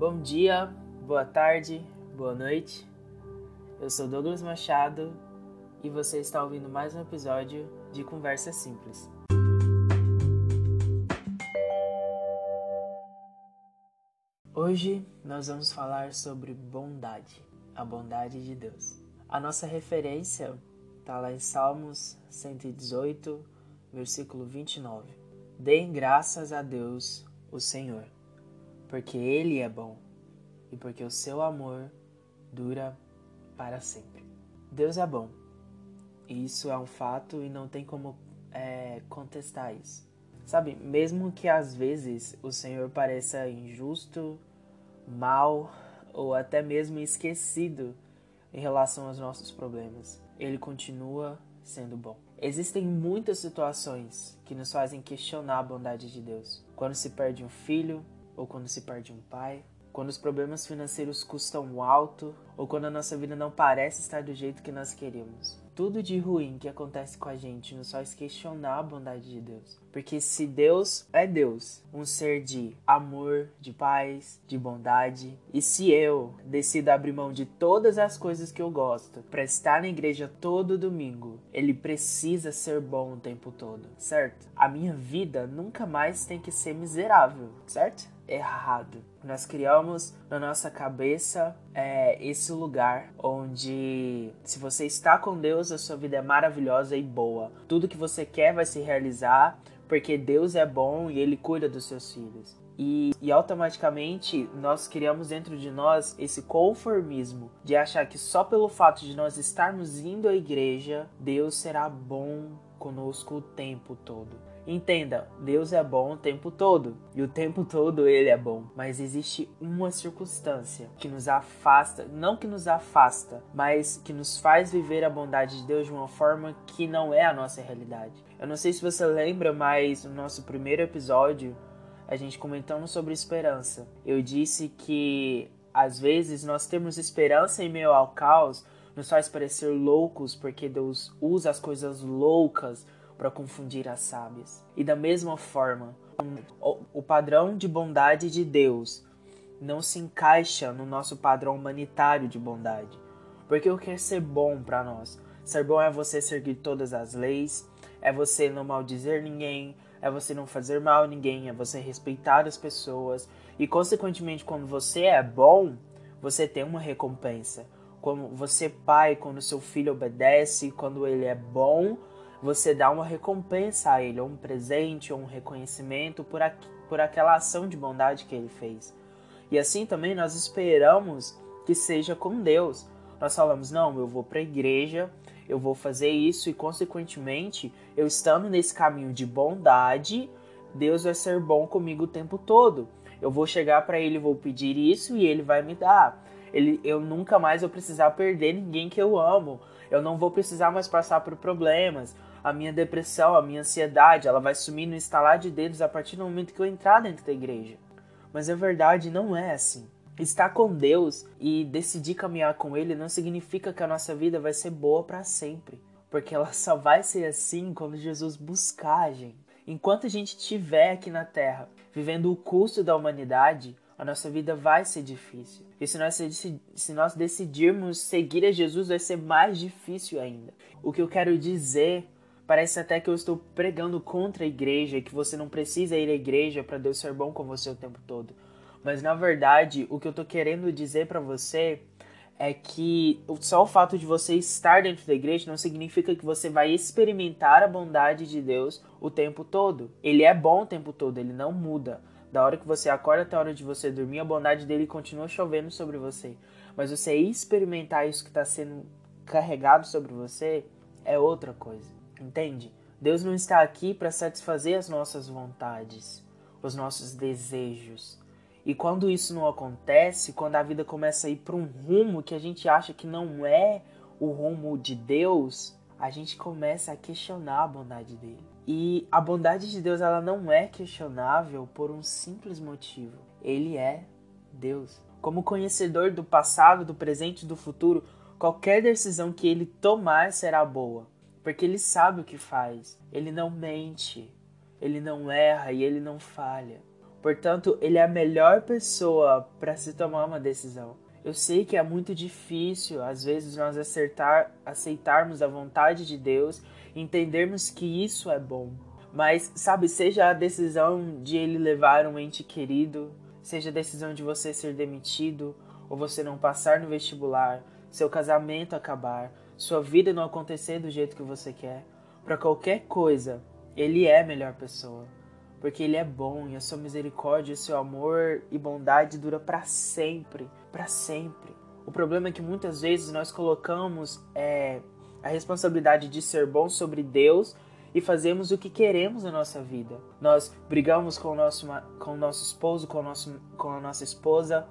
Bom dia, boa tarde, boa noite. Eu sou Douglas Machado e você está ouvindo mais um episódio de Conversa Simples. Hoje nós vamos falar sobre bondade, a bondade de Deus. A nossa referência está lá em Salmos 118, versículo 29. Deem graças a Deus, o Senhor, porque Ele é bom e porque o seu amor dura para sempre. Deus é bom. Isso é um fato e não tem como é, contestar isso. Sabe, mesmo que às vezes o Senhor pareça injusto, mal ou até mesmo esquecido em relação aos nossos problemas, Ele continua sendo bom. Existem muitas situações que nos fazem questionar a bondade de Deus. Quando se perde um filho, ou quando se perde um pai, quando os problemas financeiros custam alto, ou quando a nossa vida não parece estar do jeito que nós queríamos tudo de ruim que acontece com a gente nos faz questionar a bondade de Deus. Porque se Deus é Deus, um ser de amor, de paz, de bondade, e se eu decido abrir mão de todas as coisas que eu gosto para estar na igreja todo domingo, ele precisa ser bom o tempo todo, certo? A minha vida nunca mais tem que ser miserável, certo? Errado. Nós criamos na nossa cabeça é, esse lugar onde, se você está com Deus, a sua vida é maravilhosa e boa. Tudo que você quer vai se realizar porque Deus é bom e Ele cuida dos seus filhos. E, e, automaticamente nós criamos dentro de nós esse conformismo de achar que só pelo fato de nós estarmos indo à igreja, Deus será bom conosco o tempo todo. Entenda, Deus é bom o tempo todo e o tempo todo ele é bom, mas existe uma circunstância que nos afasta, não que nos afasta, mas que nos faz viver a bondade de Deus de uma forma que não é a nossa realidade. Eu não sei se você lembra, mas no nosso primeiro episódio a gente comentando sobre esperança. Eu disse que às vezes nós temos esperança em meio ao caos, nos faz parecer loucos porque Deus usa as coisas loucas para confundir as sábias. E da mesma forma, o padrão de bondade de Deus não se encaixa no nosso padrão humanitário de bondade. Porque o que é ser bom para nós? Ser bom é você seguir todas as leis, é você não maldizer ninguém, é você não fazer mal a ninguém, é você respeitar as pessoas. E consequentemente, quando você é bom, você tem uma recompensa. Como você pai, quando seu filho obedece, quando ele é bom, você dá uma recompensa a ele, ou um presente, ou um reconhecimento por, aqu por aquela ação de bondade que ele fez. E assim também nós esperamos que seja com Deus. Nós falamos, não, eu vou para a igreja, eu vou fazer isso e, consequentemente, eu estando nesse caminho de bondade, Deus vai ser bom comigo o tempo todo. Eu vou chegar para ele, vou pedir isso e ele vai me dar. Ele, eu nunca mais vou precisar perder ninguém que eu amo. Eu não vou precisar mais passar por problemas a minha depressão, a minha ansiedade, ela vai sumir no estalar de dedos a partir do momento que eu entrar dentro da igreja. Mas a verdade não é assim. Estar com Deus e decidir caminhar com Ele não significa que a nossa vida vai ser boa para sempre, porque ela só vai ser assim quando Jesus buscar a gente. Enquanto a gente estiver aqui na Terra, vivendo o custo da humanidade, a nossa vida vai ser difícil. E se nós, se nós decidirmos seguir a Jesus, vai ser mais difícil ainda. O que eu quero dizer Parece até que eu estou pregando contra a igreja, que você não precisa ir à igreja para Deus ser bom com você o tempo todo. Mas na verdade, o que eu estou querendo dizer para você é que só o fato de você estar dentro da igreja não significa que você vai experimentar a bondade de Deus o tempo todo. Ele é bom o tempo todo, ele não muda. Da hora que você acorda até a hora de você dormir, a bondade dele continua chovendo sobre você. Mas você experimentar isso que está sendo carregado sobre você é outra coisa. Entende? Deus não está aqui para satisfazer as nossas vontades, os nossos desejos. E quando isso não acontece, quando a vida começa a ir para um rumo que a gente acha que não é o rumo de Deus, a gente começa a questionar a bondade dele. E a bondade de Deus ela não é questionável por um simples motivo. Ele é Deus. Como conhecedor do passado, do presente e do futuro, qualquer decisão que ele tomar será boa porque ele sabe o que faz. Ele não mente, ele não erra e ele não falha. Portanto, ele é a melhor pessoa para se tomar uma decisão. Eu sei que é muito difícil, às vezes, nós acertar, aceitarmos a vontade de Deus entendermos que isso é bom. Mas, sabe, seja a decisão de ele levar um ente querido, seja a decisão de você ser demitido, ou você não passar no vestibular, seu casamento acabar, sua vida não acontecer do jeito que você quer, para qualquer coisa, ele é a melhor pessoa porque ele é bom e a sua misericórdia, o seu amor e bondade dura para sempre, para sempre. O problema é que muitas vezes nós colocamos é, a responsabilidade de ser bom sobre Deus e fazemos o que queremos na nossa vida. Nós brigamos com o nosso, com o nosso esposo, com, o nosso, com a nossa esposa.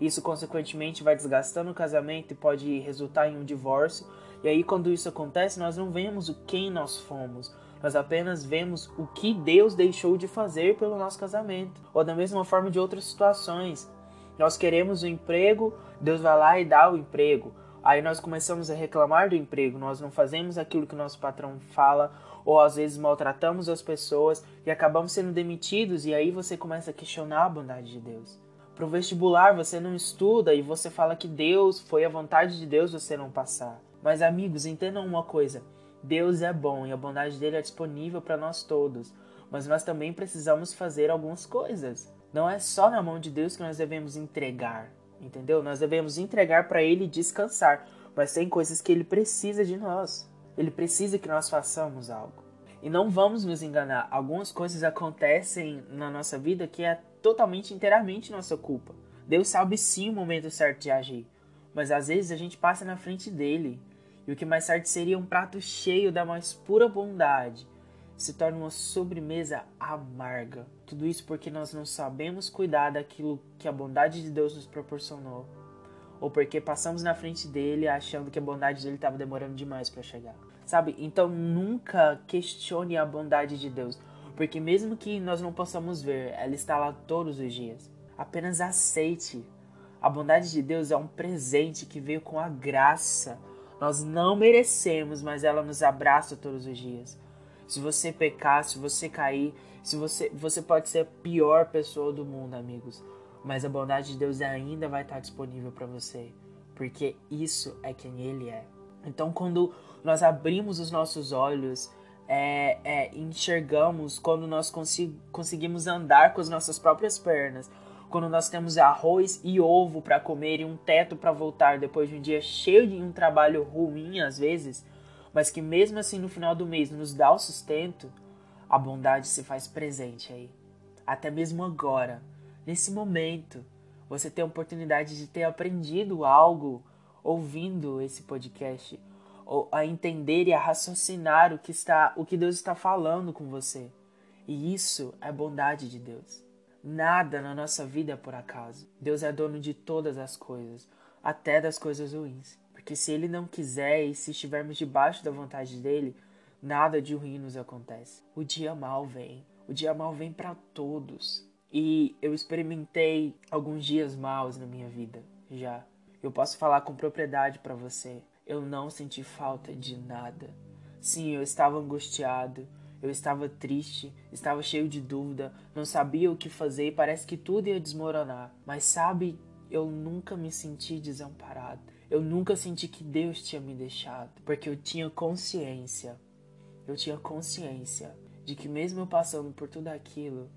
Isso, consequentemente, vai desgastando o casamento e pode resultar em um divórcio. E aí, quando isso acontece, nós não vemos o quem nós fomos, nós apenas vemos o que Deus deixou de fazer pelo nosso casamento. Ou da mesma forma de outras situações. Nós queremos o um emprego, Deus vai lá e dá o emprego. Aí nós começamos a reclamar do emprego, nós não fazemos aquilo que nosso patrão fala, ou às vezes maltratamos as pessoas e acabamos sendo demitidos, e aí você começa a questionar a bondade de Deus. Pro vestibular você não estuda e você fala que Deus foi a vontade de Deus você não passar. Mas amigos, entendam uma coisa: Deus é bom e a bondade dele é disponível para nós todos, mas nós também precisamos fazer algumas coisas. Não é só na mão de Deus que nós devemos entregar, entendeu? Nós devemos entregar para ele descansar, mas tem coisas que ele precisa de nós. Ele precisa que nós façamos algo. E não vamos nos enganar, algumas coisas acontecem na nossa vida que é totalmente, inteiramente nossa culpa. Deus sabe sim o momento certo de agir, mas às vezes a gente passa na frente dele e o que mais tarde seria um prato cheio da mais pura bondade se torna uma sobremesa amarga. Tudo isso porque nós não sabemos cuidar daquilo que a bondade de Deus nos proporcionou, ou porque passamos na frente dele achando que a bondade dele estava demorando demais para chegar. Sabe? Então nunca questione a bondade de Deus, porque mesmo que nós não possamos ver, ela está lá todos os dias. Apenas aceite. A bondade de Deus é um presente que veio com a graça nós não merecemos, mas ela nos abraça todos os dias. Se você pecar, se você cair, se você, você pode ser a pior pessoa do mundo, amigos, mas a bondade de Deus ainda vai estar disponível para você, porque isso é quem Ele é. Então, quando nós abrimos os nossos olhos, é, é, enxergamos, quando nós conseguimos andar com as nossas próprias pernas, quando nós temos arroz e ovo para comer e um teto para voltar depois de um dia cheio de um trabalho ruim às vezes, mas que mesmo assim no final do mês nos dá o sustento, a bondade se faz presente aí. Até mesmo agora, nesse momento, você tem a oportunidade de ter aprendido algo ouvindo esse podcast, ou a entender e a raciocinar o que está, o que Deus está falando com você. E isso é bondade de Deus. Nada na nossa vida é por acaso. Deus é dono de todas as coisas, até das coisas ruins. Porque se Ele não quiser e se estivermos debaixo da vontade dele, nada de ruim nos acontece. O dia mal vem. O dia mal vem para todos. E eu experimentei alguns dias maus na minha vida, já. Eu posso falar com propriedade para você. Eu não senti falta de nada. Sim, eu estava angustiado, eu estava triste, estava cheio de dúvida, não sabia o que fazer e parece que tudo ia desmoronar. Mas sabe, eu nunca me senti desamparado. Eu nunca senti que Deus tinha me deixado, porque eu tinha consciência. Eu tinha consciência de que mesmo eu passando por tudo aquilo,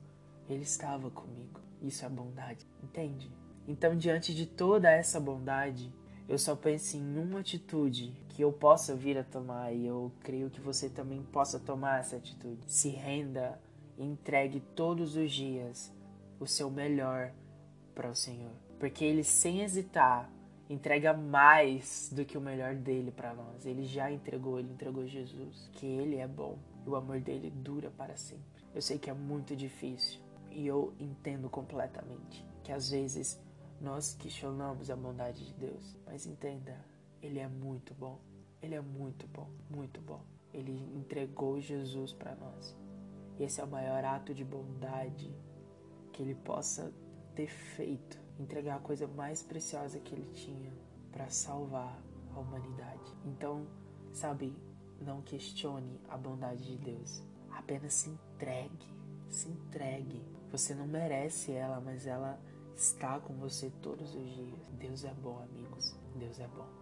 ele estava comigo. Isso é bondade, entende? Então, diante de toda essa bondade, eu só penso em uma atitude que eu possa vir a tomar e eu creio que você também possa tomar essa atitude. Se renda entregue todos os dias o seu melhor para o Senhor, porque ele sem hesitar entrega mais do que o melhor dele para nós. Ele já entregou, ele entregou Jesus, que ele é bom e o amor dele dura para sempre. Eu sei que é muito difícil e eu entendo completamente que às vezes nós questionamos a bondade de Deus, mas entenda, ele é muito bom. Ele é muito bom, muito bom. Ele entregou Jesus para nós. Esse é o maior ato de bondade que ele possa ter feito entregar a coisa mais preciosa que ele tinha para salvar a humanidade. Então, sabe, não questione a bondade de Deus. Apenas se entregue, se entregue. Você não merece ela, mas ela está com você todos os dias. Deus é bom, amigos. Deus é bom.